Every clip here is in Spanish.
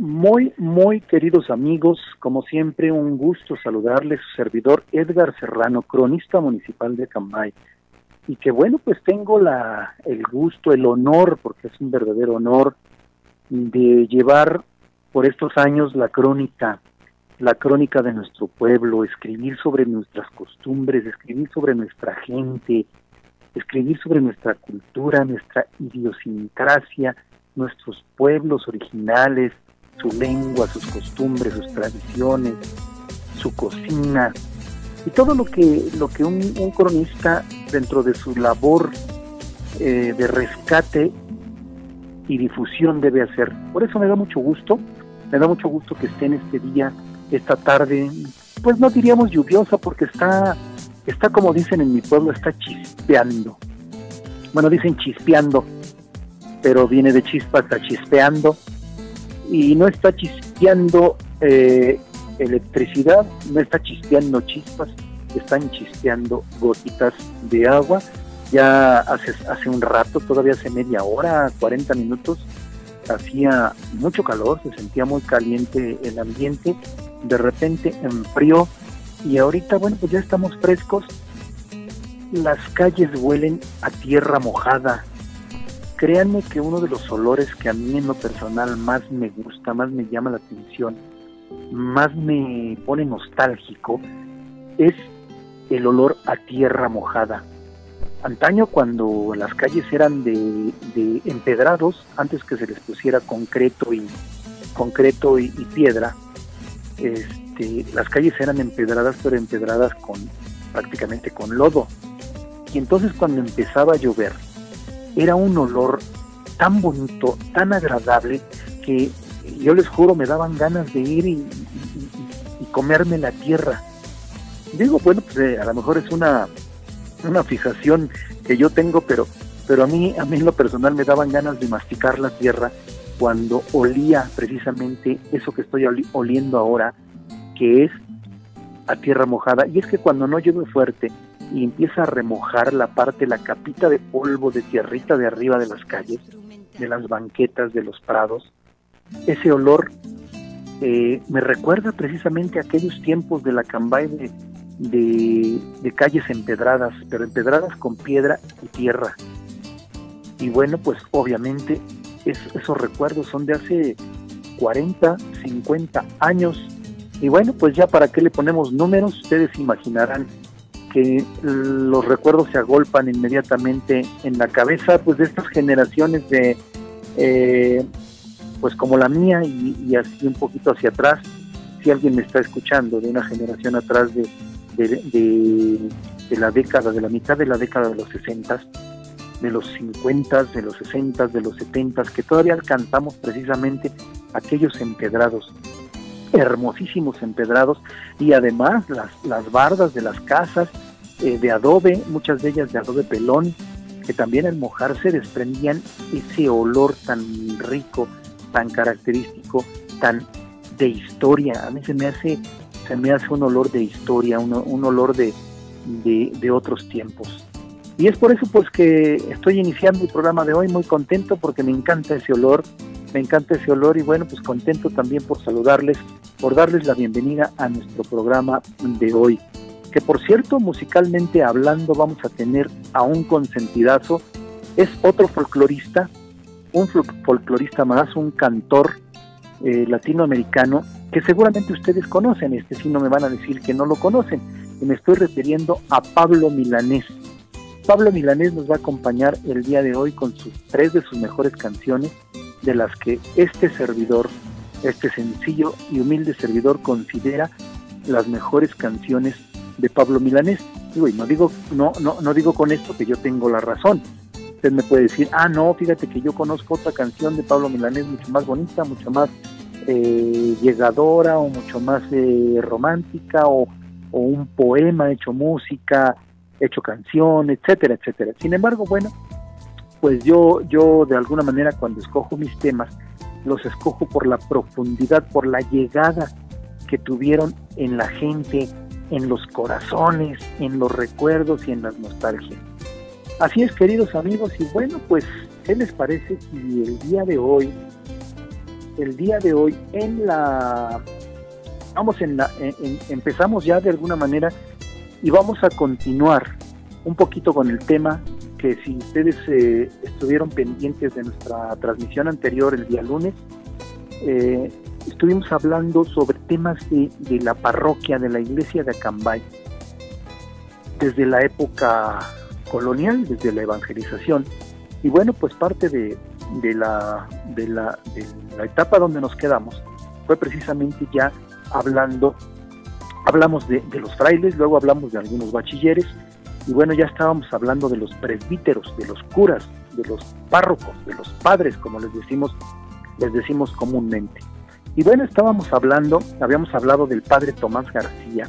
Muy, muy queridos amigos, como siempre, un gusto saludarles, su servidor Edgar Serrano, cronista municipal de Cambay. Y que bueno, pues tengo la, el gusto, el honor, porque es un verdadero honor, de llevar por estos años la crónica, la crónica de nuestro pueblo, escribir sobre nuestras costumbres, escribir sobre nuestra gente, escribir sobre nuestra cultura, nuestra idiosincrasia, nuestros pueblos originales, su lengua, sus costumbres, sus tradiciones, su cocina y todo lo que lo que un, cronista dentro de su labor eh, de rescate y difusión debe hacer. Por eso me da mucho gusto, me da mucho gusto que esté en este día, esta tarde, pues no diríamos lluviosa porque está, está como dicen en mi pueblo, está chispeando. Bueno, dicen chispeando, pero viene de chispa, está chispeando y no está chispeando eh, electricidad, no está chispeando chispas, están chispeando gotitas de agua. Ya hace, hace un rato, todavía hace media hora, 40 minutos, hacía mucho calor, se sentía muy caliente el ambiente, de repente enfrió y ahorita, bueno, pues ya estamos frescos. Las calles huelen a tierra mojada, créanme que uno de los olores que a mí en lo personal más me gusta, más me llama la atención, más me pone nostálgico, es el olor a tierra mojada. Antaño cuando las calles eran de, empedrados, antes que se les pusiera concreto y concreto y, piedra, este, las calles eran empedradas, pero empedradas con prácticamente con lodo. Y entonces cuando empezaba a llover, era un olor tan bonito, tan agradable, que yo les juro me daban ganas de ir y, comerme la tierra. Digo, bueno, pues eh, a lo mejor es una, una fijación que yo tengo, pero, pero a mí, a mí en lo personal me daban ganas de masticar la tierra cuando olía precisamente eso que estoy oliendo ahora, que es a tierra mojada. Y es que cuando no llueve fuerte, y empieza a remojar la parte, la capita de polvo de tierrita de arriba de las calles, de las banquetas, de los prados. Ese olor eh, me recuerda precisamente a aquellos tiempos de la cambay de, de, calles empedradas, pero empedradas con piedra y tierra. Y bueno, pues obviamente esos recuerdos son de hace 40, 50 años. Y bueno, pues ya para qué le ponemos números, ustedes imaginarán que los recuerdos se agolpan inmediatamente en la cabeza pues de estas generaciones de eh, pues como la mía y, así un poquito hacia atrás. Si alguien me está escuchando de una generación atrás de, de, la década de la mitad de la década de los 60 de los 50 de los 60 de los 70 que todavía alcanzamos precisamente aquellos empedrados hermosísimos empedrados y además las, las bardas de las casas eh, de adobe, muchas de ellas de adobe pelón, que también al mojarse desprendían ese olor tan rico, tan característico, tan de historia. A mí se me hace, se me hace un olor de historia, un, un olor de, de, de otros tiempos. Y es por eso pues que estoy iniciando el programa de hoy muy contento porque me encanta ese olor, me encanta ese olor y bueno, pues contento también por saludarles, por darles la bienvenida a nuestro programa de hoy. Que por cierto, musicalmente hablando, vamos a tener a un consentidazo. Es otro folclorista, un folclorista más, un cantor eh, latinoamericano que seguramente ustedes conocen. Este sí no me van a decir que no lo conocen. Y me estoy refiriendo a Pablo Milanés. Pablo Milanés nos va a acompañar el día de hoy con sus tres de sus mejores canciones de las que este servidor, este sencillo y humilde servidor considera las mejores canciones de Pablo Milanés. Digo, y no digo, no, no, no digo con esto que yo tengo la razón. Usted me puede decir, ah, no, fíjate que yo conozco otra canción de Pablo Milanés mucho más bonita, mucho más eh, llegadora o mucho más eh, romántica o, o, un poema hecho música, hecho canción, etcétera, etcétera. Sin embargo, bueno, pues yo, yo de alguna manera cuando escojo mis temas, los escojo por la profundidad, por la llegada que tuvieron en la gente, en los corazones, en los recuerdos y en las nostalgias. Así es, queridos amigos, y bueno, pues, ¿qué les parece si el día de hoy, el día de hoy en la, vamos en la, empezamos ya de alguna manera y vamos a continuar un poquito con el tema que si ustedes eh, estuvieron pendientes de nuestra transmisión anterior el día lunes, eh, estuvimos hablando sobre temas de, la parroquia, de la iglesia de Acambay, desde la época colonial, desde la evangelización. Y bueno, pues parte de, la, de, la, de la etapa donde nos quedamos fue precisamente ya hablando, hablamos de, de los frailes, luego hablamos de algunos bachilleres, y bueno, ya estábamos hablando de los presbíteros, de los curas, de los párrocos, de los padres, como les decimos, les decimos comúnmente. Y bueno, estábamos hablando, habíamos hablado del padre Tomás García,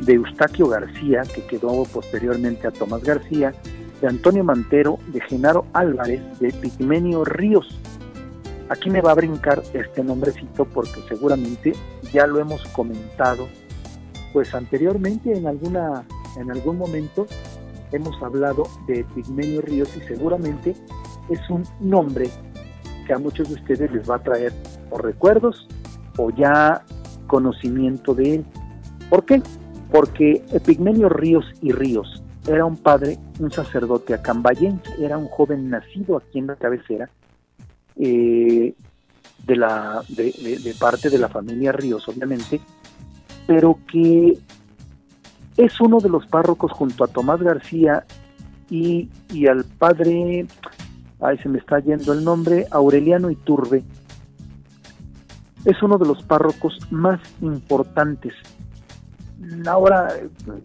de Eustaquio García, que quedó posteriormente a Tomás García, de Antonio Mantero, de Genaro Álvarez, de Pigmenio Ríos. Aquí me va a brincar este nombrecito porque seguramente ya lo hemos comentado pues anteriormente en alguna en algún momento hemos hablado de Pigmenio Ríos y seguramente es un nombre que a muchos de ustedes les va a traer o recuerdos o ya conocimiento de él. ¿Por qué? Porque Epigmenio Ríos y Ríos era un padre, un sacerdote acambayense, era un joven nacido aquí en la cabecera, eh, de, la, de, parte de la familia Ríos, obviamente, pero que es uno de los párrocos junto a Tomás García y, y al padre ahí se me está yendo el nombre, Aureliano Iturbe, es uno de los párrocos más importantes. Ahora,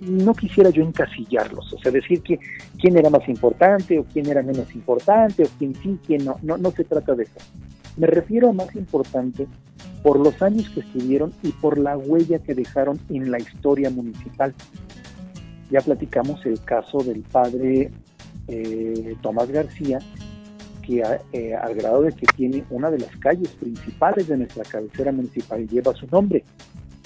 no quisiera yo encasillarlos, o sea, decir que quién era más importante o quién era menos importante o quién sí, quién no, no, no se trata de eso. Me refiero a más importante por los años que estuvieron y por la huella que dejaron en la historia municipal. Ya platicamos el caso del padre eh, Tomás García, eh, al grado de que tiene una de las calles principales de nuestra cabecera municipal lleva su nombre.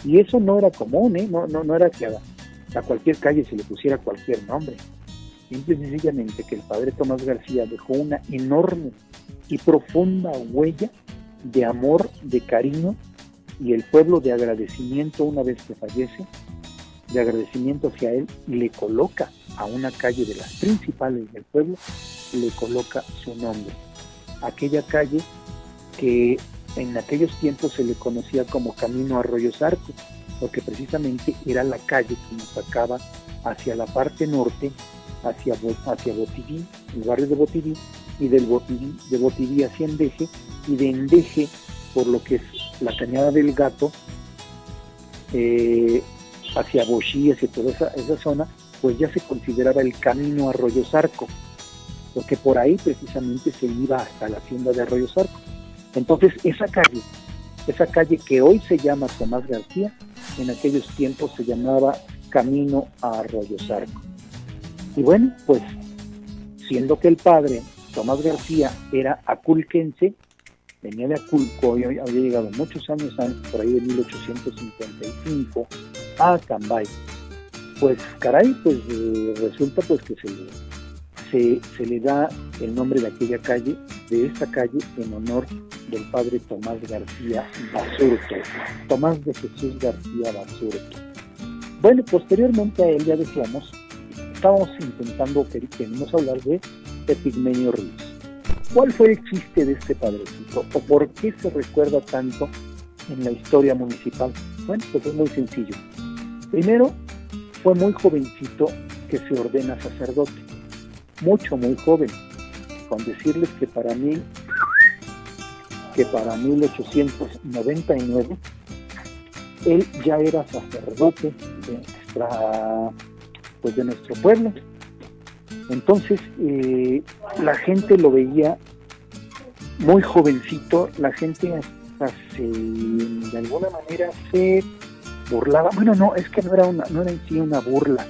Y eso no era común, ¿eh? no, no, no era que a, cualquier calle se le pusiera cualquier nombre. Simple y sencillamente que el padre Tomás García dejó una enorme y profunda huella de amor, de cariño y el pueblo de agradecimiento una vez que fallece, de agradecimiento hacia él, le coloca a una calle de las principales del pueblo le coloca su nombre. Aquella calle que en aquellos tiempos se le conocía como Camino Arroyo Zarco, porque precisamente era la calle que nos sacaba hacia la parte norte, hacia, hacia Botiví, el barrio de Botiví, y del Botiví, de Botiví hacia Endeje, y de Endeje, por lo que es la Cañada del Gato, eh, hacia Bochí, hacia toda esa, esa zona, pues ya se consideraba el camino Arroyo Zarco porque por ahí precisamente se iba hasta la hacienda de Arroyo Zarco. Entonces, esa calle, esa calle que hoy se llama Tomás García, en aquellos tiempos se llamaba Camino a Arroyo Zarco. Y bueno, pues siendo que el padre Tomás García era aculquense, venía de Aculco y había llegado muchos años antes, por ahí de 1855, a Cambay. Pues caray, pues eh, resulta pues que se se, le da el nombre de aquella calle, de esta calle, en honor del padre Tomás García Basurto, Tomás de Jesús García Basurto. Bueno, posteriormente a él, ya decíamos, estábamos intentando, queremos hablar de Epigmenio Ríos. ¿Cuál fue el chiste de este padrecito o por qué se recuerda tanto en la historia municipal? Bueno, pues es muy sencillo. Primero, fue muy jovencito que se ordena sacerdote mucho, muy joven, con decirles que para mí, que para 1899, él ya era sacerdote de nuestra, pues de nuestro pueblo. Entonces, eh, la gente lo veía muy jovencito, la gente hasta se, de alguna manera se burlaba. Bueno, no, es que no era, una, no era en sí una burla,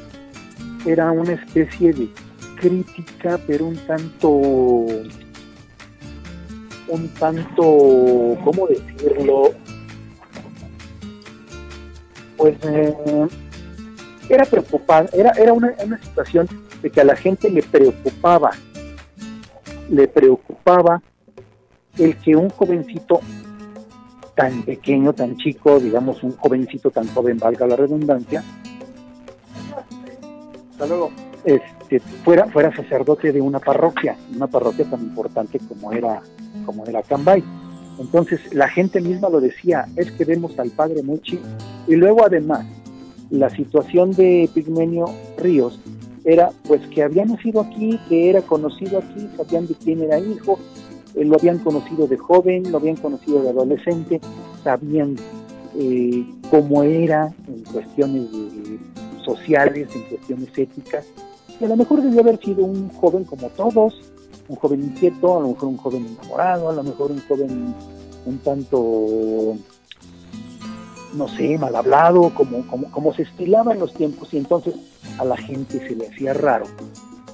era una especie de crítica, pero un tanto, un tanto, ¿cómo decirlo? Pues eh, era preocupante, era, era una, una situación de que a la gente le preocupaba, le preocupaba el que un jovencito tan pequeño, tan chico, digamos un jovencito tan joven, valga la redundancia, este, fuera, fuera sacerdote de una parroquia, una parroquia tan importante como era, como era Cambay. Entonces la gente misma lo decía, es que vemos al padre Muchi, y luego además la situación de Pigmenio Ríos era pues que había nacido aquí, que era conocido aquí, sabían de quién era hijo, eh, lo habían conocido de joven, lo habían conocido de adolescente, sabían eh, cómo era en cuestiones sociales, en cuestiones éticas, y a lo mejor debió haber sido un joven como todos, un joven inquieto, a lo mejor un joven enamorado, a lo mejor un joven un tanto, no sé, mal hablado, como, como, como se estilaba en los tiempos, y entonces a la gente se le hacía raro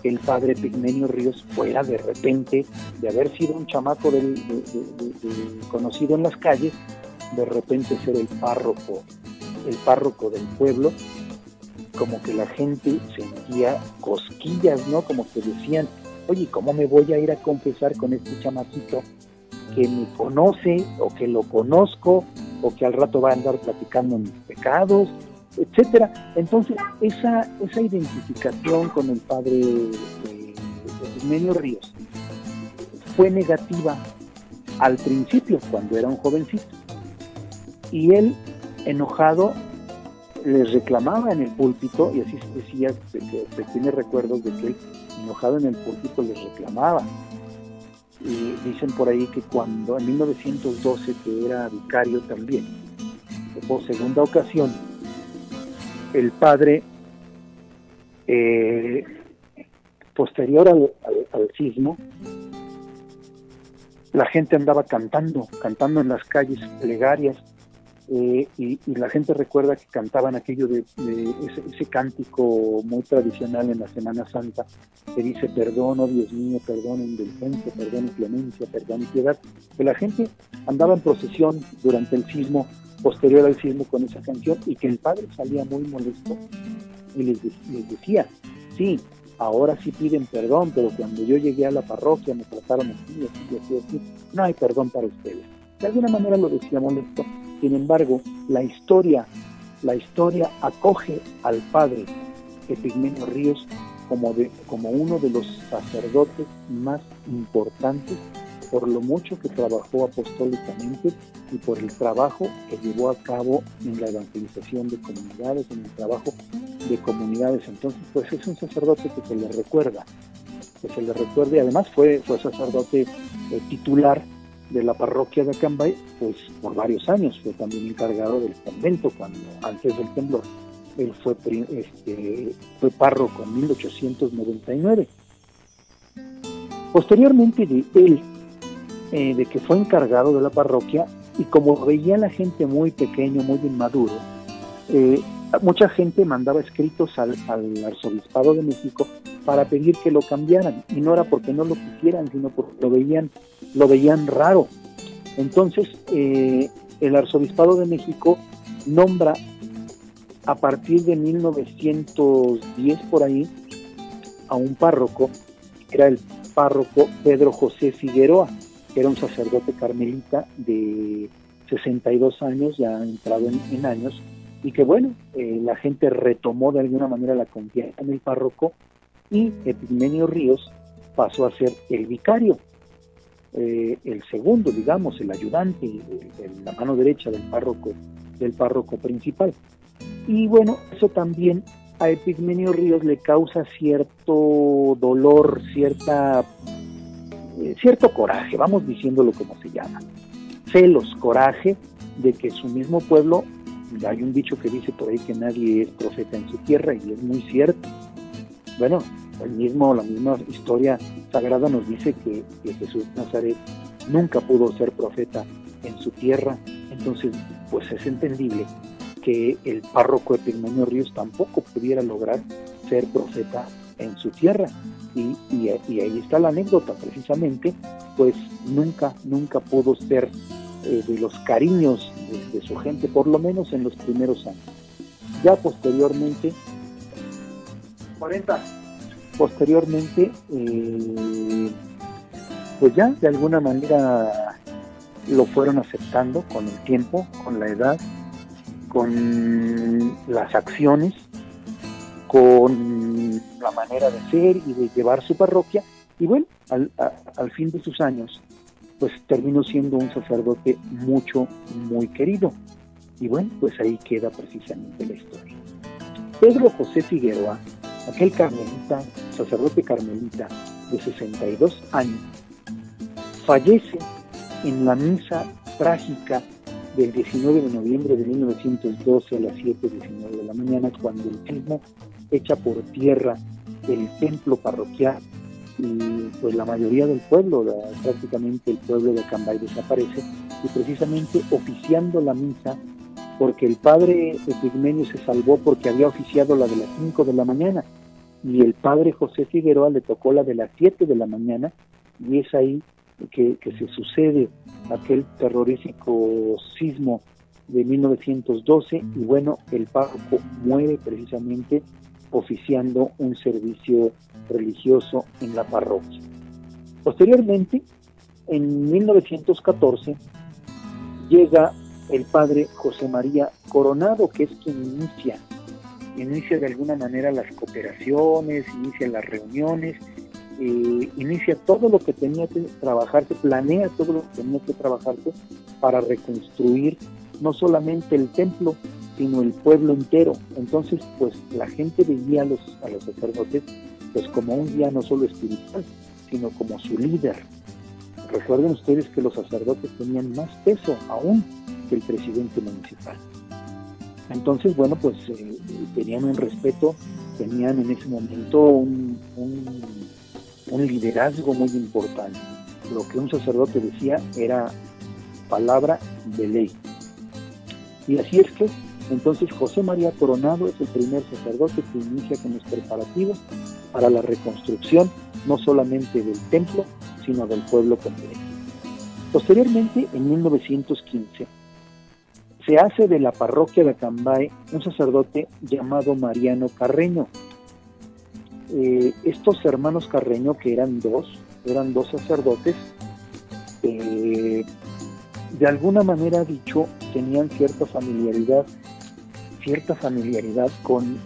que el padre Pigmenio Ríos fuera de repente, de haber sido un chamaco del, conocido en las calles, de repente ser el párroco, el párroco del pueblo, como que la gente sentía cosquillas, ¿no? Como que decían, oye, ¿cómo me voy a ir a confesar con este chamaquito que me conoce o que lo conozco o que al rato va a andar platicando mis pecados etcétera. Entonces, esa, esa identificación con el padre de, Ríos fue negativa al principio, cuando era un jovencito. Y él, enojado, les reclamaba en el púlpito, y así se decía, se, tiene recuerdos de que él, enojado en el púlpito, les reclamaba. Y dicen por ahí que cuando en 1912, que era vicario también, por segunda ocasión, el padre, eh, posterior al, sismo, la gente andaba cantando, cantando en las calles plegarias, eh, y, la gente recuerda que cantaban aquello de, ese, cántico muy tradicional en la Semana Santa, que dice, perdón, oh Dios mío, perdón, indulgencia, perdón, clemencia, perdón, piedad, que la gente andaba en procesión durante el sismo posterior al sismo con esa canción y que el padre salía muy molesto y les, decía, sí, ahora sí piden perdón, pero cuando yo llegué a la parroquia me trataron así, así, así, así, no hay perdón para ustedes. De alguna manera lo decía molesto, sin embargo, la historia, la historia acoge al padre Epigmenio Ríos como, de, como uno de los sacerdotes más importantes por lo mucho que trabajó apostólicamente y por el trabajo que llevó a cabo en la evangelización de comunidades, en el trabajo de comunidades. Entonces, pues es un sacerdote que se le recuerda, que se le recuerda y además fue, fue sacerdote eh, titular de la parroquia de Acambay, pues por varios años, fue también encargado del convento cuando antes del temblor. Él fue, este, fue párroco en 1899. Posteriormente de él eh, de que fue encargado de la parroquia y como veía la gente muy pequeño, muy inmaduro, eh, mucha gente mandaba escritos al, arzobispado de México para pedir que lo cambiaran y no era porque no lo quisieran, sino porque lo veían, lo veían raro. Entonces eh, el arzobispado de México nombra a partir de 1910 por ahí a un párroco, era el párroco Pedro José Figueroa que era un sacerdote carmelita de 62 años, ya entrado en, años, y que bueno, eh, la gente retomó de alguna manera la confianza en el párroco y Epigmenio Ríos pasó a ser el vicario, eh, el segundo, digamos, el ayudante, la mano derecha del párroco, del párroco principal. Y bueno, eso también a Epigmenio Ríos le causa cierto dolor, cierta eh, cierto coraje, vamos diciéndolo como se llama, celos, coraje de que su mismo pueblo, hay un dicho que dice por ahí que nadie es profeta en su tierra y es muy cierto. Bueno, el mismo, la misma historia sagrada nos dice que, Jesús Nazaret nunca pudo ser profeta en su tierra, entonces pues es entendible que el párroco Epigmenio Ríos tampoco pudiera lograr ser profeta en su tierra. Y, ahí está la anécdota, precisamente, pues nunca, nunca pudo ser eh, de los cariños de, su gente, por lo menos en los primeros años. Ya posteriormente, 40, posteriormente, eh, pues ya de alguna manera lo fueron aceptando con el tiempo, con la edad, con las acciones, con la manera de ser y de llevar su parroquia. Y bueno, al, al fin de sus años, pues terminó siendo un sacerdote mucho, muy querido. Y bueno, pues ahí queda precisamente la historia. Pedro José Figueroa, aquel carmelita, sacerdote carmelita de 62 años, fallece en la misa trágica del 19 de noviembre de 1912 a las 7.19 de la mañana, cuando el mismo echa por tierra el templo parroquial y pues la mayoría del pueblo, prácticamente el pueblo de Cambay desaparece y precisamente oficiando la misa porque el padre Epigmenio se salvó porque había oficiado la de las 5 de la mañana y el padre José Figueroa le tocó la de las 7 de la mañana y es ahí que, se sucede aquel terrorífico sismo de 1912 y bueno, el párroco muere precisamente oficiando un servicio religioso en la parroquia. Posteriormente, en 1914, llega el padre José María Coronado, que es quien inicia, inicia de alguna manera las cooperaciones, inicia las reuniones eh, inicia todo lo que tenía que trabajarse, planea todo lo que tenía que trabajarse para reconstruir no solamente el templo, sino el pueblo entero. Entonces, pues la gente veía a los, a los sacerdotes pues como un guía no solo espiritual, sino como su líder. Recuerden ustedes que los sacerdotes tenían más peso aún que el presidente municipal. Entonces, bueno, pues eh, tenían un respeto, tenían en ese momento un un liderazgo muy importante. Lo que un sacerdote decía era palabra de ley. Y así es que entonces José María Coronado es el primer sacerdote que inicia con los preparativos para la reconstrucción no solamente del templo, sino del pueblo completo. Posteriormente, en 1915, se hace de la parroquia de Acambay un sacerdote llamado Mariano Carreño, eh, estos hermanos Carreño, que eran dos, eran dos sacerdotes, eh, de alguna manera dicho, tenían cierta familiaridad, cierta familiaridad con,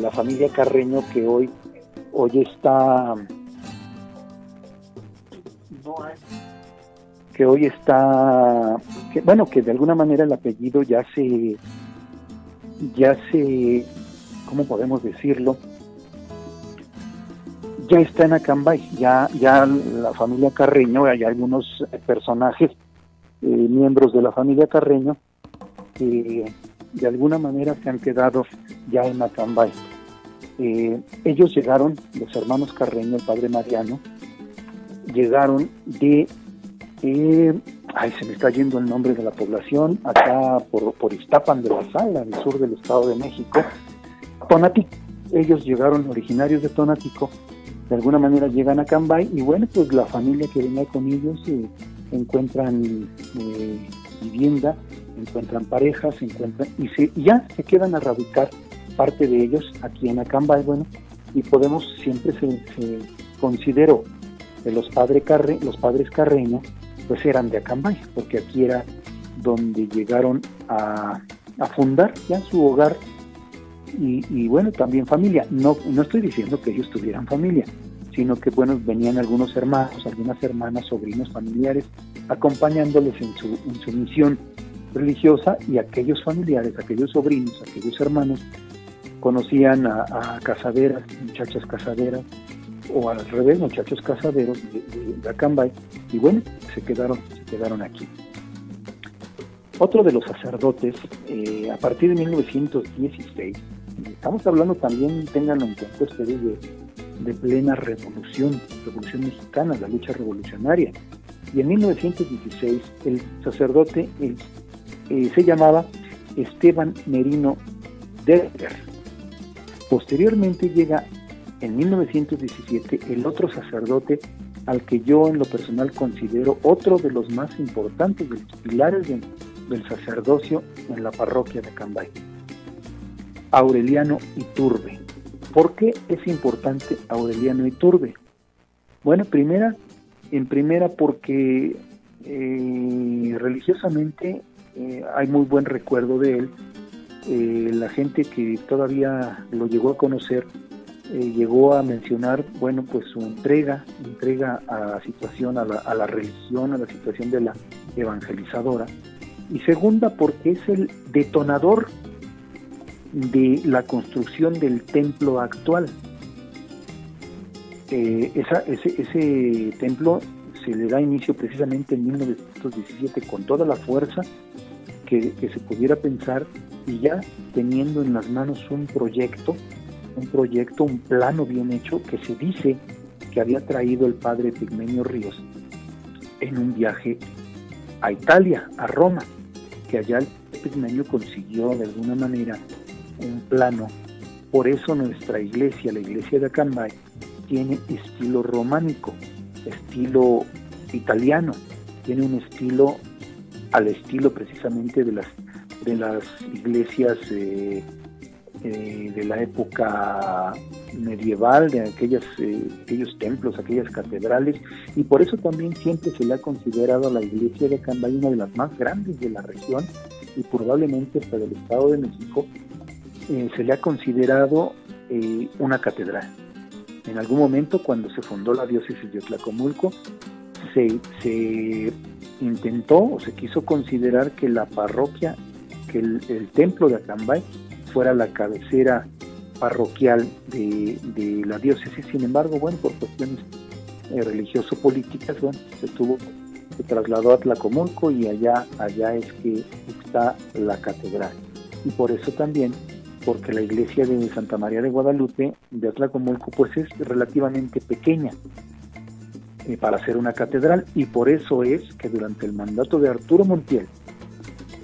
la familia Carreño que hoy, hoy está, que hoy está, que, bueno, que de alguna manera el apellido ya se, ya se, ¿cómo podemos decirlo? ya está en Acambay, ya, ya la familia Carreño, hay algunos personajes, eh, miembros de la familia Carreño, que de alguna manera se han quedado ya en Acambay. Eh, ellos llegaron, los hermanos Carreño, el padre Mariano, llegaron de, eh, ay, se me está yendo el nombre de la población, acá por, por Iztapan de la Sala, el sur del Estado de México, Tonatico. Ellos llegaron originarios de Tonatico de alguna manera llegan a Cambay y bueno, pues la familia que venía con ellos eh, encuentran eh, vivienda, encuentran parejas, encuentran y, se, ya se quedan a radicar parte de ellos aquí en Acambay, bueno, y podemos siempre se, considero que los padres Carre, los padres Carreño pues eran de Acambay, porque aquí era donde llegaron a, a fundar ya su hogar y, bueno, también familia. No, no estoy diciendo que ellos tuvieran familia, sino que bueno, venían algunos hermanos, algunas hermanas, sobrinos, familiares, acompañándoles en su, en misión religiosa y aquellos familiares, aquellos sobrinos, aquellos hermanos, conocían a, casaderas, muchachas casaderas, o al revés, muchachos casaderos de, de, Acambay, y bueno, se quedaron, se quedaron aquí. Otro de los sacerdotes, eh, a partir de 1916, Estamos hablando también, tengan en cuenta ustedes, de, plena revolución, revolución mexicana, la lucha revolucionaria. Y en 1916 el sacerdote eh, se llamaba Esteban Merino Derger. Posteriormente llega en 1917 el otro sacerdote al que yo en lo personal considero otro de los más importantes, de los pilares del sacerdocio en la parroquia de Cambay, Aureliano Iturbe. ¿Por qué es importante Aureliano Iturbe? Bueno, primera, en primera porque eh, religiosamente eh, hay muy buen recuerdo de él. Eh, la gente que todavía lo llegó a conocer llegó a mencionar, bueno, pues su entrega, entrega a la situación, a la religión, a la situación de la evangelizadora. Y segunda, porque es el detonador de la construcción del templo actual. Eh, ese, templo se le da inicio precisamente en 1917 con toda la fuerza que, que se pudiera pensar y ya teniendo en las manos un proyecto un proyecto, un plano bien hecho que se dice que había traído el padre Pigmenio Ríos en un viaje a Italia, a Roma, que allá el Pigmenio consiguió de alguna manera un plano. Por eso nuestra iglesia, la iglesia de Acambay, tiene estilo románico, estilo italiano, tiene un estilo al estilo precisamente de las de las iglesias eh, eh, de la época medieval, de aquellas, eh, aquellos templos, aquellas catedrales, y por eso también siempre se le ha considerado a la iglesia de Cambay una de las más grandes de la región y probablemente hasta del Estado de México, eh, se le ha considerado una catedral. En algún momento, cuando se fundó la diócesis de Tlacomulco, se, se intentó o se quiso considerar que la parroquia, que el, el templo de Acambay fuera la cabecera parroquial de, la diócesis. Sin embargo, bueno, por cuestiones eh, religioso-políticas, bueno, se tuvo, se trasladó a Tlacomulco y allá, allá es que está la catedral. Y por eso también, porque la iglesia de Santa María de Guadalupe de Tlacomulco, pues es relativamente pequeña eh, para ser una catedral, y por eso es que durante el mandato de Arturo Montiel,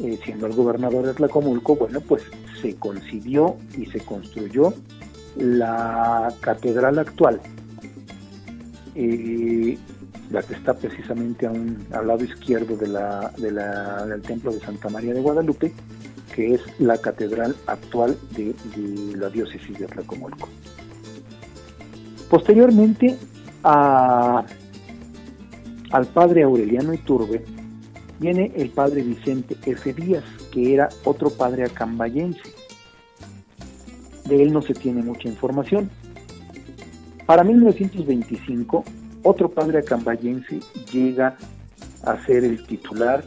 eh, siendo el gobernador de Tlacomulco, bueno, pues se concibió y se construyó la catedral actual, eh, la que está precisamente a un, al lado izquierdo de la, del templo de Santa María de Guadalupe, que es la catedral actual de, la diócesis de Tlacomulco. Posteriormente al padre Aureliano Iturbe viene el padre Vicente F. Díaz, que era otro padre acambayense de él no se tiene mucha información. Para 1925, otro padre acambayense llega a ser el titular,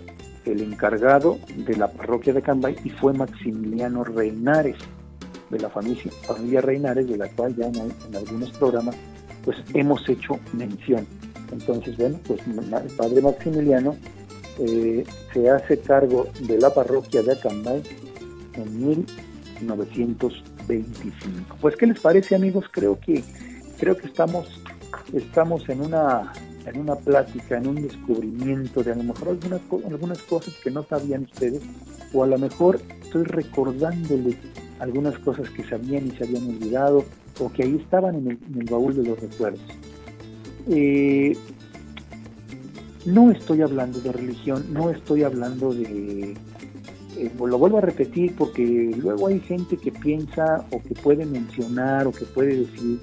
el encargado de la parroquia de Acambay y fue Maximiliano Reinares, de la familia, familia Reinares, de la cual ya en, algunos programas pues hemos hecho mención. Entonces, bueno, pues el padre Maximiliano eh, se hace cargo de la parroquia de Acambay en 1925. 25. Pues qué les parece, amigos? Creo que creo que estamos estamos en una en una plática, en un descubrimiento de a lo mejor algunas, algunas cosas que no sabían ustedes, o a lo mejor estoy recordándoles algunas cosas que sabían y se habían olvidado, o que ahí estaban en el, baúl de los recuerdos. Eh, no estoy hablando de religión, no estoy hablando de, eh, lo vuelvo a repetir porque luego hay gente que piensa o que puede mencionar o que puede decir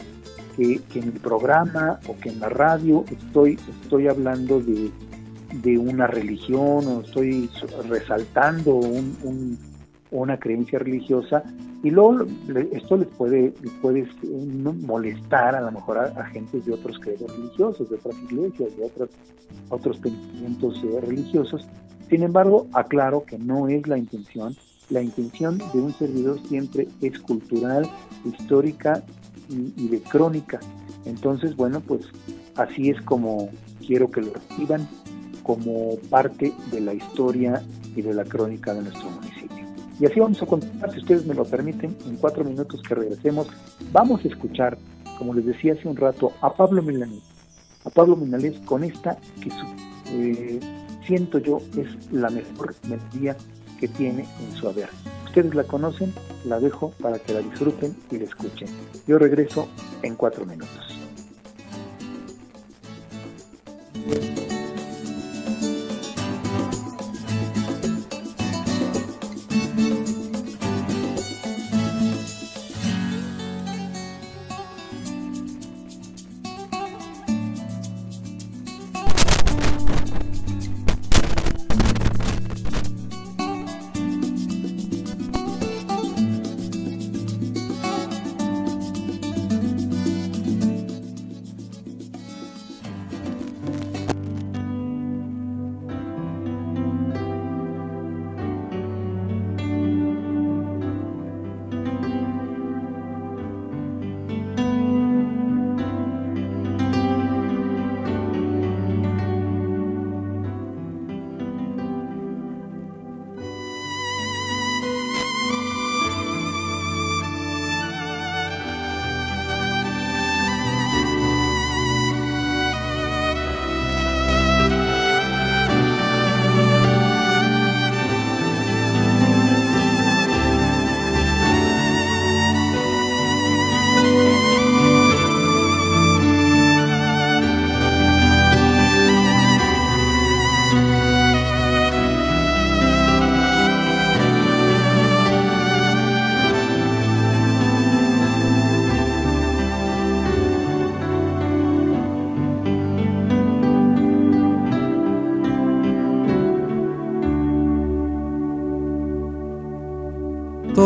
que, en el programa o que en la radio estoy, estoy hablando de, una religión o estoy resaltando una creencia religiosa y luego esto les puede, puede este, molestar a lo mejor a, gente de otros credos religiosos, de otras iglesias, de otros, otros pensamientos eh, religiosos sin embargo, aclaro que no es la intención. La intención de un servidor siempre es cultural, histórica y, de crónica. Entonces, bueno, pues así es como quiero que lo reciban como parte de la historia y de la crónica de nuestro municipio. Y así vamos a continuar, si ustedes me lo permiten, en cuatro minutos que regresemos, vamos a escuchar, como les decía hace un rato, a Pablo Milanés, a Pablo Milanés con esta que su eh, siento yo es la mejor melodía que tiene en su haber. Ustedes la conocen, la dejo para que la disfruten y la escuchen. Yo regreso en cuatro minutos.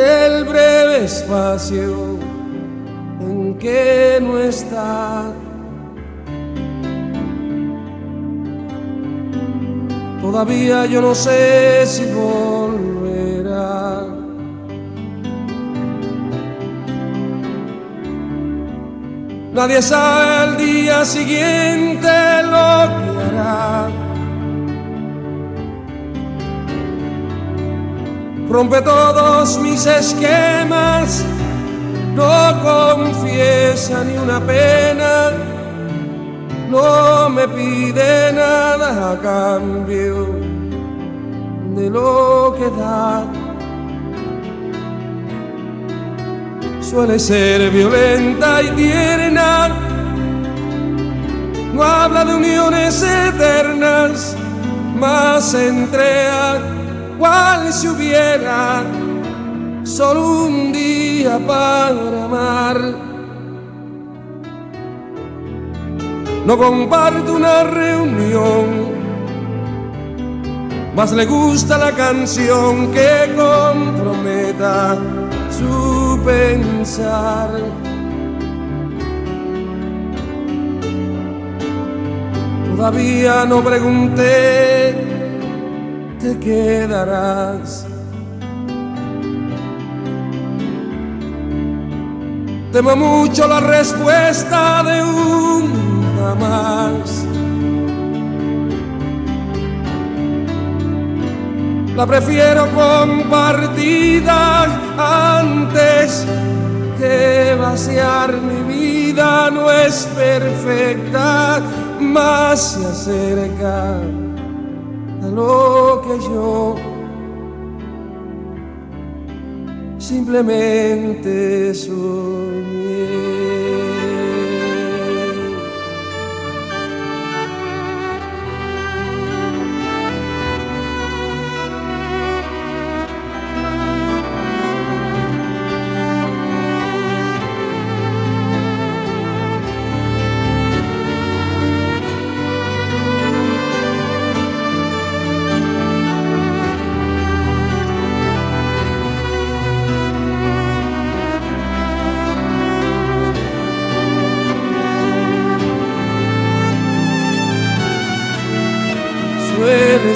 el breve espacio en que no está. Todavía yo no sé si volverá. Nadie sabe al día siguiente lo que hará. Rompe todos mis esquemas, no confiesa ni una pena, no me pide nada a cambio de lo que da. Suele ser violenta y tierna, no habla de uniones eternas, más entrega cual si hubiera solo un día para amar. No comparte una reunión, más le gusta la canción que comprometa su pensar. Todavía no pregunté te quedarás. Temo mucho la respuesta de un jamás. La prefiero compartida antes que vaciar mi vida. No es perfecta, más se acerca lo que yo simplemente soñé.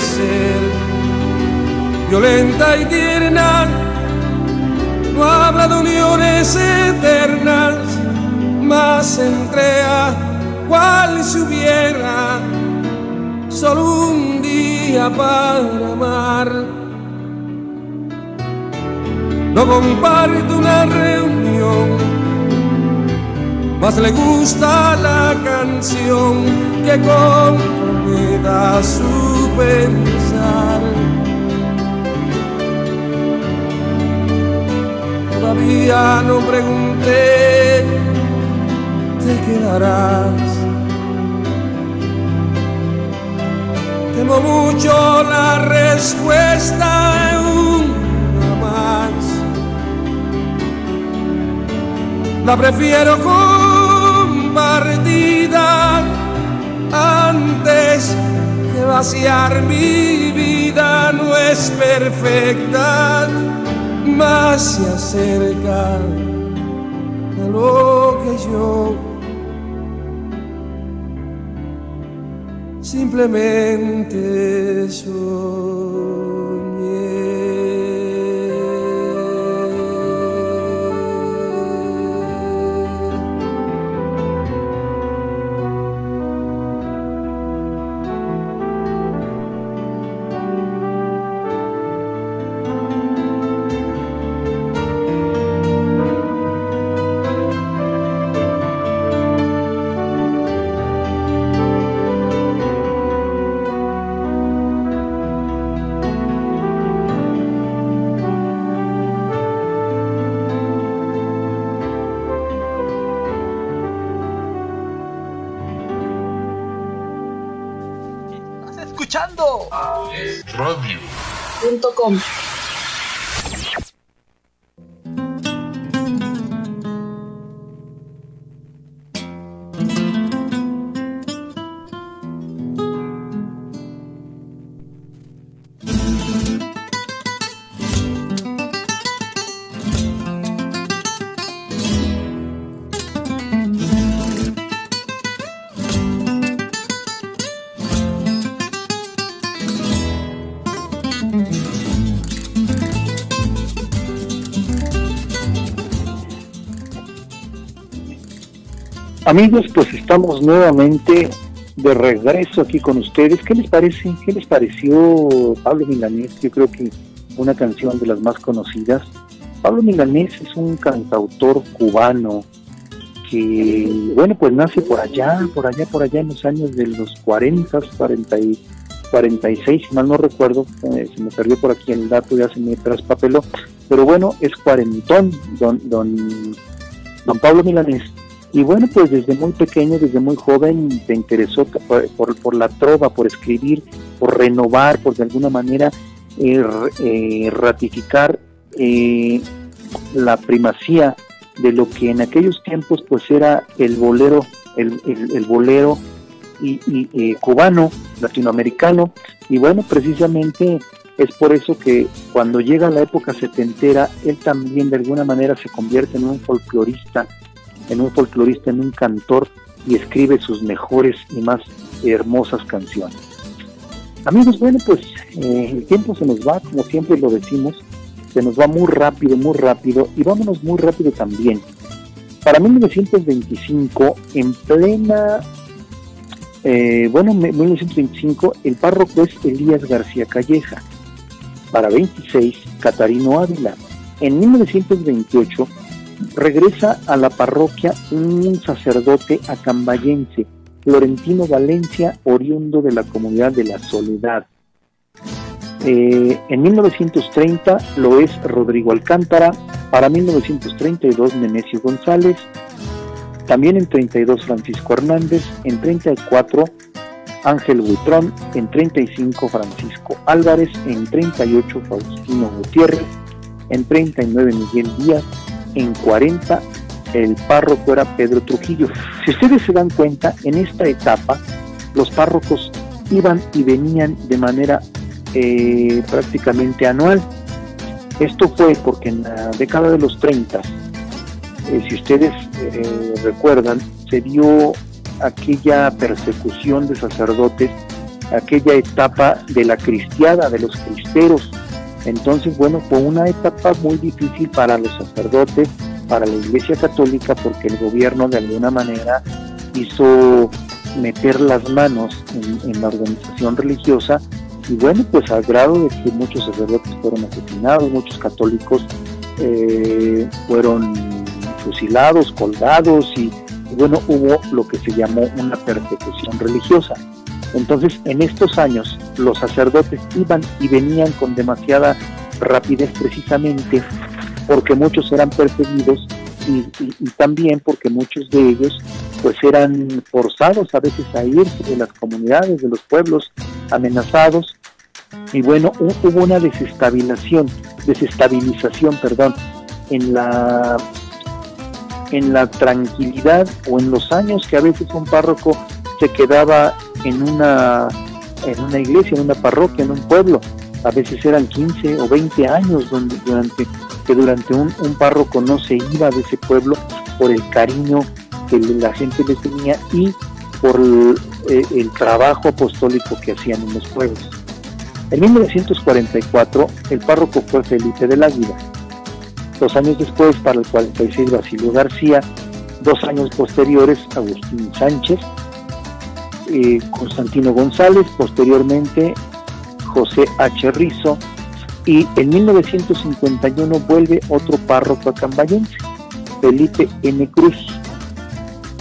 Ser violenta y tierna, no habla de uniones eternas, más entrega cual si hubiera solo un día para amar. No comparte una reunión, más le gusta la canción que comprometa su pensar. Todavía no pregunté, te quedarás Temo mucho la respuesta una más. La prefiero compartida antes vaciar mi vida. No es perfecta, más se acerca a lo que yo simplemente soñé. alaikum. Amigos, pues estamos nuevamente de regreso aquí con ustedes. ¿Qué les parece? ¿Qué les pareció Pablo Milanés? Yo creo que una canción de las más conocidas. Pablo Milanés es un cantautor cubano que, bueno, pues nace por allá, por allá, por allá en los años de los 40, 40 y 46, si mal no recuerdo, eh, se me perdió por aquí el dato, ya se me traspapeló, pero bueno, es cuarentón, don, don, don Pablo Milanés y bueno, pues desde muy pequeño, desde muy joven, te interesó por, por, la trova, por escribir, por renovar, por de alguna manera eh, eh, ratificar eh, la primacía de lo que en aquellos tiempos pues era el bolero, el, el, bolero y, cubano, latinoamericano. Y bueno, precisamente es por eso que cuando llega la época setentera, él también de alguna manera se convierte en un folclorista en un folclorista, en un cantor y escribe sus mejores y más hermosas canciones. Amigos, bueno, pues eh, el tiempo se nos va, como siempre lo decimos, se nos va muy rápido, muy rápido, y vámonos muy rápido también. Para 1925, en plena, eh, bueno, 1925, el párroco es Elías García Calleja. Para 26, Catarino Ávila. En 1928, regresa a la parroquia un sacerdote acambayense, Florentino Valencia, oriundo de la comunidad de la Soledad. Eh, en 1930 lo es Rodrigo Alcántara, para 1932 Nemesio González, también en 32 Francisco Hernández, en 34 Ángel Buitrón, en 35 Francisco Álvarez, en 38 Faustino Gutiérrez, en 39 Miguel Díaz, en 40 el párroco era Pedro Trujillo. Si ustedes se dan cuenta, en esta etapa los párrocos iban y venían de manera eh, prácticamente anual. Esto fue porque en la década de los 30, eh, si ustedes eh, recuerdan, se dio aquella persecución de sacerdotes aquella etapa de la cristiada, de los cristeros. Entonces, bueno, fue una etapa muy difícil para los sacerdotes, para la Iglesia Católica, porque el gobierno de alguna manera hizo meter las manos en, la organización religiosa y bueno, pues al grado de que muchos sacerdotes fueron asesinados, muchos católicos eh, fueron fusilados, colgados y, bueno, hubo lo que se llamó una persecución religiosa. Entonces, en estos años, los sacerdotes iban y venían con demasiada rapidez precisamente porque muchos eran perseguidos y, también porque muchos de ellos pues eran forzados a veces a irse de las comunidades, de los pueblos amenazados. Y bueno, hubo una desestabilización, desestabilización, perdón, en la en la tranquilidad o en los años que a veces un párroco se quedaba en una en una iglesia, en una parroquia, en un pueblo. A veces eran 15 o 20 años durante que durante un, un párroco no se iba de ese pueblo por el cariño que la gente le tenía y por el, eh, el trabajo apostólico que hacían en los pueblos. En 1944, el párroco fue Felipe de la Vida. Dos años después, para el 46, Basilio García. Dos años posteriores, Agustín Sánchez. Eh, Constantino González, posteriormente José H. Rizo. Y en 1951 vuelve otro párroco acambayense, Felipe N. Cruz.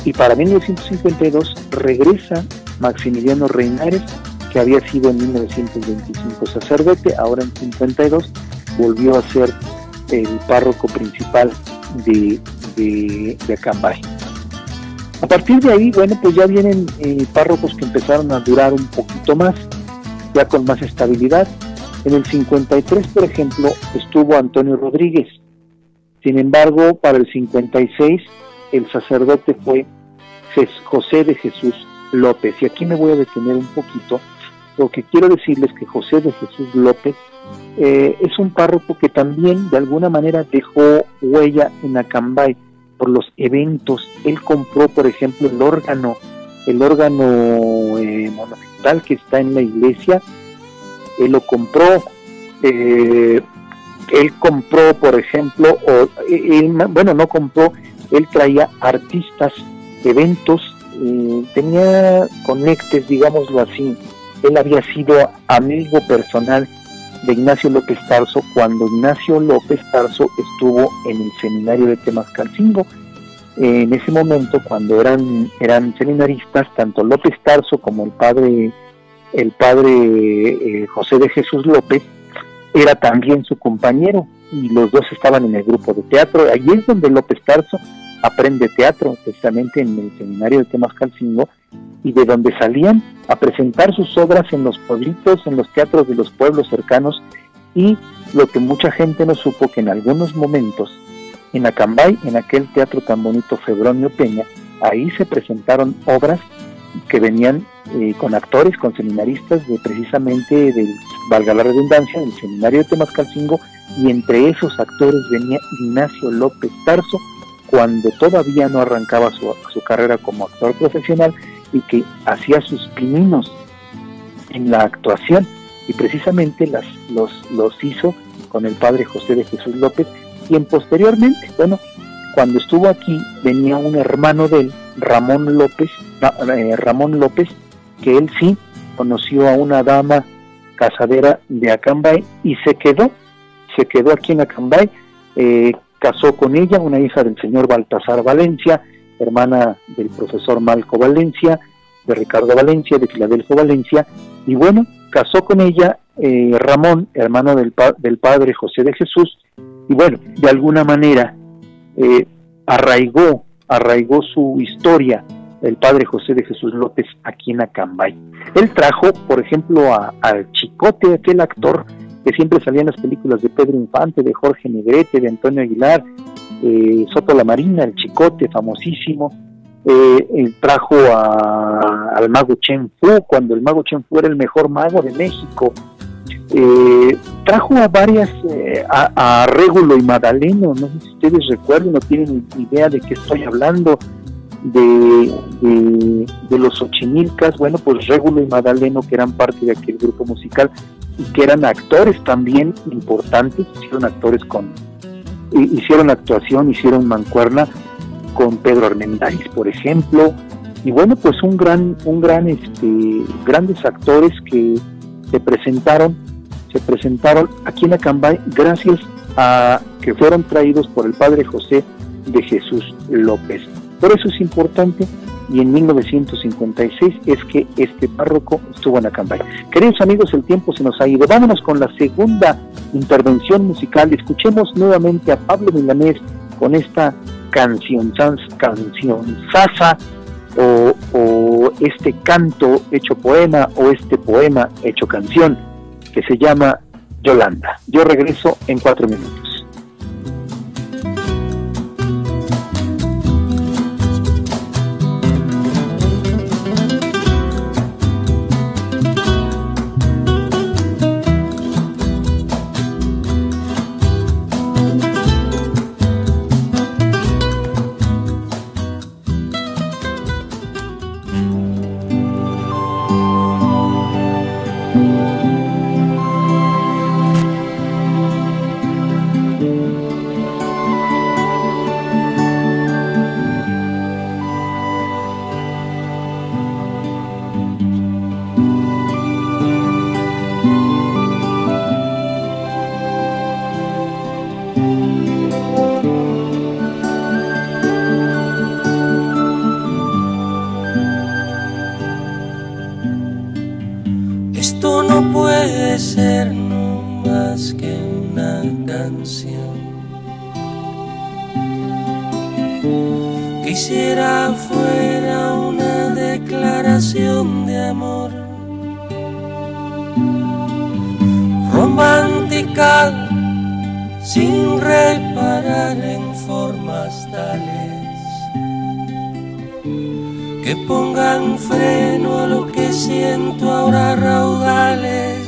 Y para 1952 regresa Maximiliano Reinares que había sido en 1925 sacerdote, ahora en 52 volvió a ser el párroco principal de, de, Acambay. A partir de ahí, bueno, pues ya vienen eh, párrocos que empezaron a durar un poquito más, ya con más estabilidad. En el 53, por ejemplo, estuvo Antonio Rodríguez. Sin embargo, para el 56, el sacerdote fue José de Jesús López. Y aquí me voy a detener un poquito lo que quiero decirles que José de Jesús López eh, es un párroco que también de alguna manera dejó huella en Acambay por los eventos. Él compró, por ejemplo, el órgano, el órgano eh, monumental que está en la iglesia. Él lo compró. Eh, él compró, por ejemplo, o, bueno, no compró, él traía artistas, eventos, tenía conectes, digámoslo así, él había sido amigo personal de Ignacio López Tarso cuando Ignacio López Tarso estuvo en el seminario de Temascalcingo. En ese momento, cuando eran, eran seminaristas, tanto López Tarso como el padre, el padre eh, José de Jesús López, era también su compañero y los dos estaban en el grupo de teatro. Allí es donde López Tarso aprende teatro, precisamente en el seminario de Temascalcingo, y de donde salían a presentar sus obras en los pueblitos, en los teatros de los pueblos cercanos y lo que mucha gente no supo que en algunos momentos en Acambay, en aquel teatro tan bonito Febronio Peña, ahí se presentaron obras que venían eh, con actores, con seminaristas de precisamente del, valga la redundancia, del seminario de Temascalcingo y entre esos actores venía Ignacio López Tarso cuando todavía no arrancaba su, su carrera como actor profesional y que hacía sus pininos en la actuación. Y precisamente las, los, los hizo con el padre José de Jesús López, quien posteriormente, bueno, cuando estuvo aquí venía un hermano de él, Ramón López, eh, Ramón López, que él sí conoció a una dama casadera de Acambay y se quedó, se quedó aquí en Acambay, eh, casó con ella, una hija del señor Baltasar Valencia, hermana del profesor Malco Valencia, de Ricardo Valencia, de Filadelfo Valencia, y bueno, casó con ella eh, Ramón, hermano del, del padre José de Jesús, y bueno, de alguna manera eh, arraigó, arraigó su historia el padre José de Jesús López aquí en Acambay. Él trajo, por ejemplo, al Chicote, aquel actor que siempre salía en las películas de Pedro Infante, de Jorge Negrete, de Antonio Aguilar, eh, Soto la Marina, el Chicote, famosísimo. Eh, trajo al mago Chen Fu, cuando el mago Chen Fu era el mejor mago de México. Eh, trajo a varias, eh, a, a, Régulo y Madaleno, no sé si ustedes recuerdan o tienen idea de qué estoy hablando. de, de, los Ochimilcas, bueno, pues Régulo y Madaleno, que eran parte de aquel grupo musical y que eran actores también importantes, hicieron actores con, hicieron actuación, hicieron mancuerna con Pedro Armendáriz, por ejemplo, y bueno, pues un gran, un gran, este, grandes actores que se presentaron, se presentaron aquí en Acambay gracias a que fueron traídos por el padre José de Jesús López. Por eso es importante y en 1956 es que este párroco estuvo en Acambay. Queridos amigos, el tiempo se nos ha ido. Vámonos con la segunda intervención musical. Escuchemos nuevamente a Pablo Milanés con esta canción, canción sasa o este canto hecho poema o este poema hecho canción que se llama Yolanda. Yo regreso en cuatro minutos. sin reparar en formas tales que pongan freno a lo que siento ahora raudales.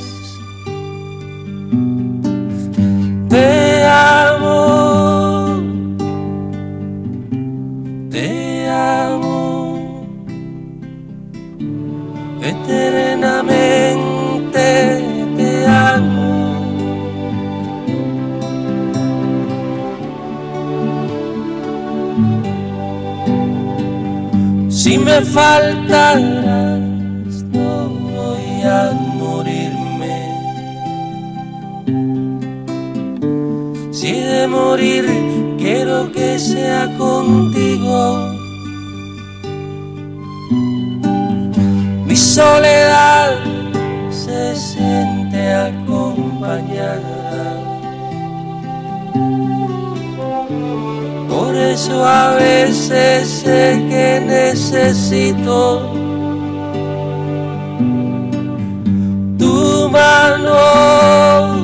me faltarás, no voy a morirme. Si de morir quiero que sea contigo. Mi soledad se siente acompañada. pienso a veces sé que necesito. Tu mano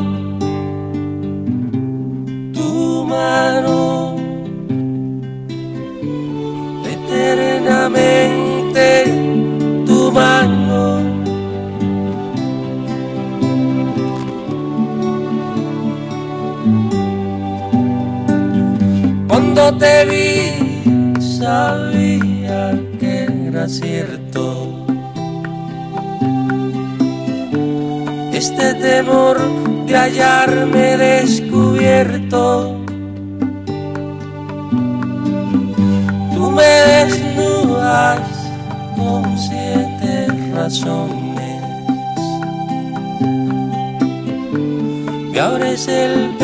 te vi sabía que era cierto. Este temor de hallarme descubierto. Tú me desnudas con siete razones. El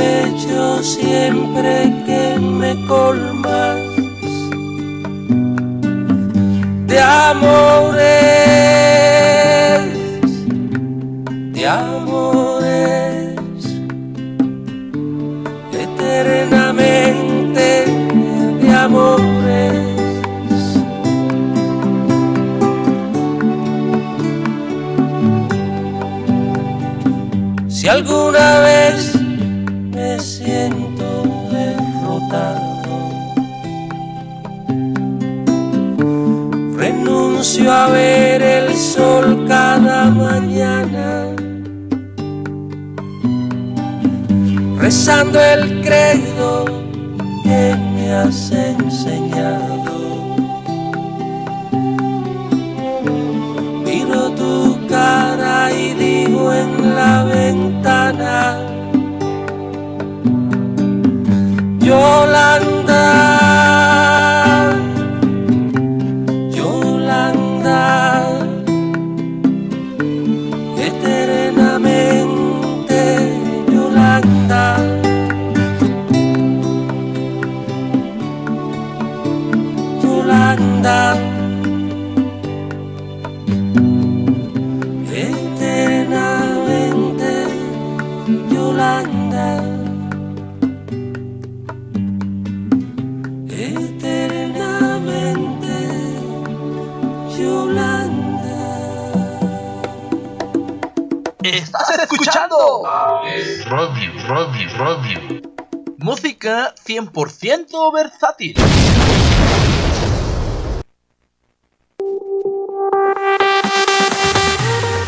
rezando el credo que me has enseñado. Miro tu cara y digo en la ventana, yo la Estás escuchando Radio, radio, radio. música 100% versátil.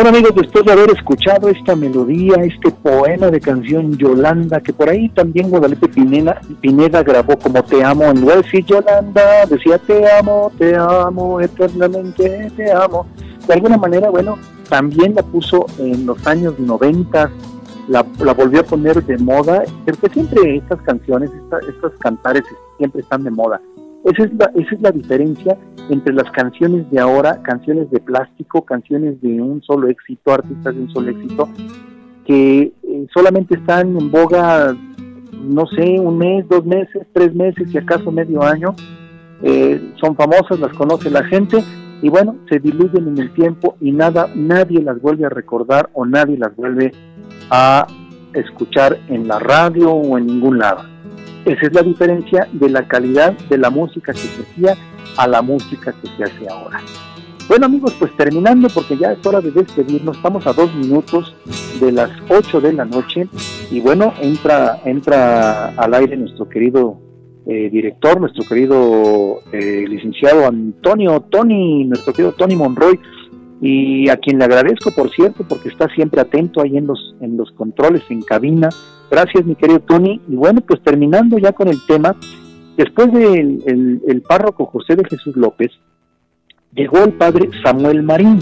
Bueno amigos, después de haber escuchado esta melodía, este poema de canción Yolanda, que por ahí también Guadalupe Pineda, Pineda grabó como Te amo, en lugar de decir Yolanda, decía Te amo, te amo, eternamente te amo. De alguna manera, bueno, también la puso en los años 90, la, la volvió a poner de moda, porque siempre estas canciones, esta- estos cantares siempre están de moda. Esa es, la, esa es la diferencia entre las canciones de ahora, canciones de plástico, canciones de un solo éxito, artistas de un solo éxito, que eh, solamente están en boga, no sé, un mes, dos meses, tres meses, si acaso medio año. Eh, son famosas, las conoce la gente y bueno, se diluyen en el tiempo y nada, nadie las vuelve a recordar o nadie las vuelve a escuchar en la radio o en ningún lado. Esa es la diferencia de la calidad de la música que se hacía a la música que se hace ahora. Bueno amigos, pues terminando porque ya es hora de despedirnos, estamos a dos minutos de las 8 de la noche y bueno, entra, entra al aire nuestro querido eh, director, nuestro querido eh, licenciado Antonio Tony, nuestro querido Tony Monroy, y a quien le agradezco, por cierto, porque está siempre atento ahí en los, en los controles, en cabina. Gracias, mi querido Tony. Y bueno, pues terminando ya con el tema, después del el, párroco José de Jesús López, llegó el padre Samuel Marín.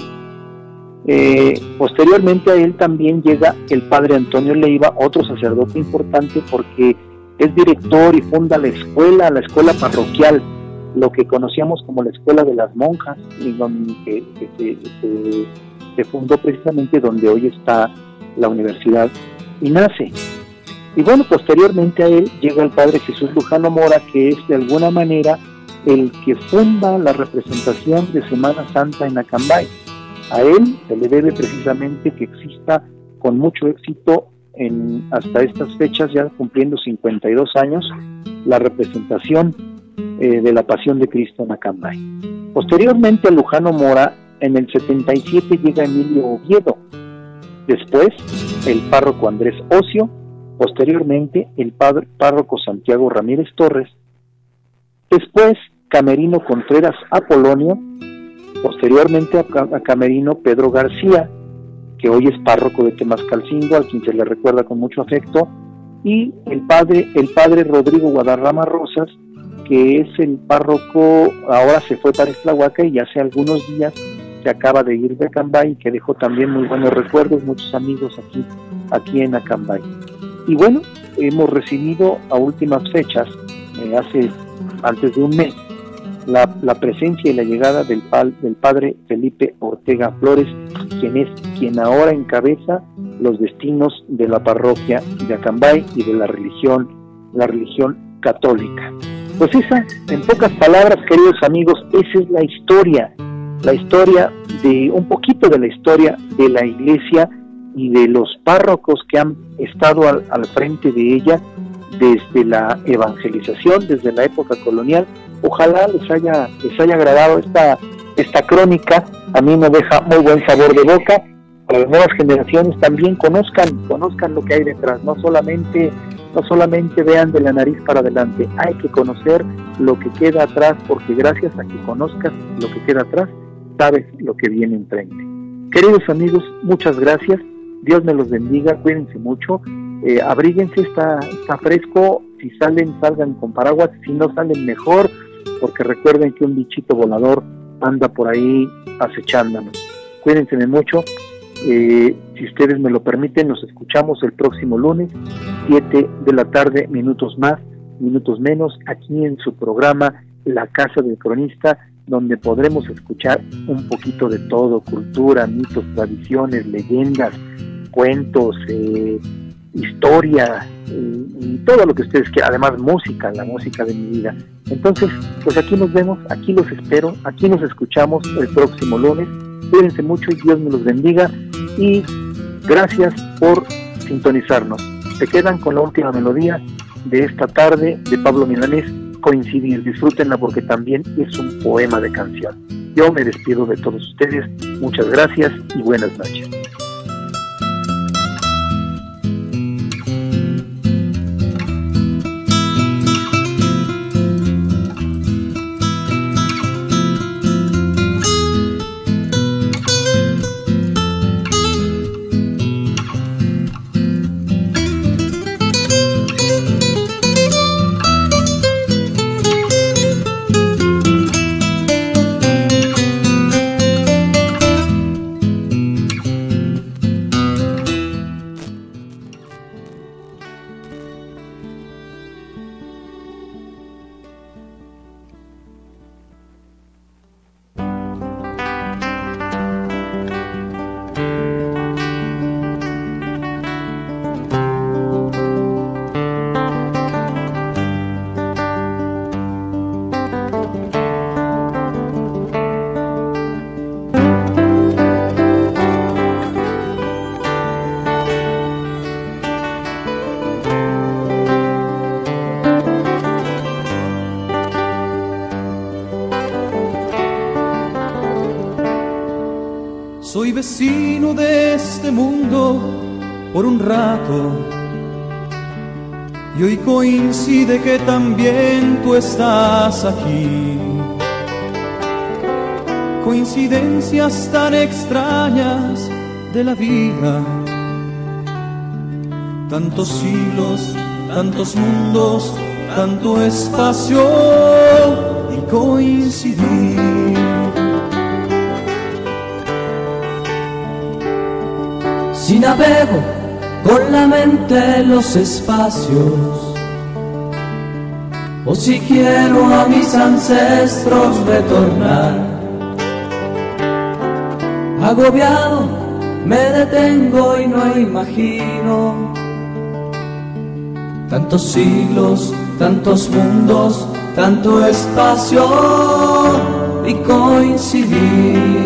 Eh, posteriormente a él también llega el padre Antonio Leiva, otro sacerdote importante porque es director y funda la escuela, la escuela parroquial, lo que conocíamos como la escuela de las monjas, y donde, que, que se, se- se fundó precisamente donde hoy está la universidad y nace. Y bueno, posteriormente a él llega el padre Jesús Lujano Mora, que es de alguna manera el que funda la representación de Semana Santa en Acambay. A él se le debe precisamente que exista con mucho éxito en, hasta estas fechas, ya cumpliendo 52 años, la representación eh, de la Pasión de Cristo en Acambay. Posteriormente a Lujano Mora, en el 77 llega Emilio Oviedo, después el párroco Andrés Ocio, posteriormente el padre, párroco Santiago Ramírez Torres, Después, Camerino Contreras Apolonio, posteriormente a, Camerino Pedro García, que hoy es párroco de Temascalcingo, al quien se le recuerda con mucho afecto, y el padre, el padre Rodrigo Guadarrama Rosas, que es el párroco, ahora se fue para Eslahuaca y hace algunos días se acaba de ir de Acambay, que dejó también muy buenos recuerdos, muchos amigos aquí, aquí en Acambay. Y bueno, hemos recibido a últimas fechas, eh, hace antes de un mes, la, presencia y la llegada del, del padre Felipe Ortega Flores, quien es quien ahora encabeza los destinos de la parroquia de Acambay y de la religión, la religión católica. Pues esa, en pocas palabras, queridos amigos, esa es la historia, la historia de un poquito de la historia de la iglesia y de los párrocos que han estado al, frente de ella desde la evangelización, desde la época colonial Ojalá les haya, les haya agradado esta, esta crónica. A mí me deja muy buen sabor de boca. Para las nuevas generaciones también conozcan, conozcan lo que hay detrás. No solamente, no solamente vean de la nariz para adelante. Hay que conocer lo que queda atrás, porque gracias a que conozcas lo que queda atrás, sabes lo que viene enfrente. Queridos amigos, muchas gracias. Dios me los bendiga. Cuídense mucho. Eh, abríguense, está, fresco. Si salen, salgan con paraguas. Si no salen, mejor porque recuerden que un bichito volador anda por ahí acechándonos. Cuídense mucho. Eh, si ustedes me lo permiten, nos escuchamos el próximo lunes, 7 de la tarde, minutos más, minutos menos, aquí en su programa La Casa del Cronista, donde podremos escuchar un poquito de todo, cultura, mitos, tradiciones, leyendas, cuentos, eh, historia y, todo lo que ustedes quieran, además música, la música de mi vida. Entonces, pues aquí nos vemos, aquí los espero, aquí nos escuchamos el próximo lunes. Cuídense mucho y Dios me los bendiga y gracias por sintonizarnos. Se quedan con la última melodía de esta tarde de Pablo Milanés, Coincidir. Disfrútenla porque también es un poema de canción. Yo me despido de todos ustedes. Muchas gracias y buenas noches. Coincide que también tú estás aquí. Coincidencias tan extrañas de la vida, tantos siglos, tantos mundos, tanto espacio y coincidir. Si navego con la mente los espacios. Si quiero a mis ancestros retornar, agobiado me detengo y no imagino tantos siglos, tantos mundos, tanto espacio y coincidir.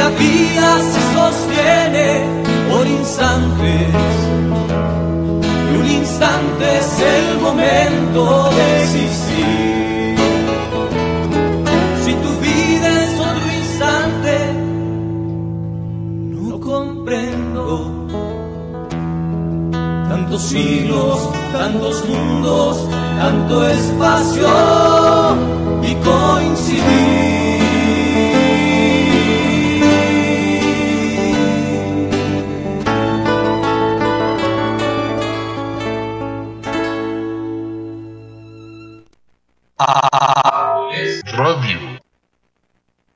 La vida se sostiene por instantes, y un instante es el momento de existir. Si tu vida es otro instante, no comprendo. Tantos siglos, tantos mundos, tanto espacio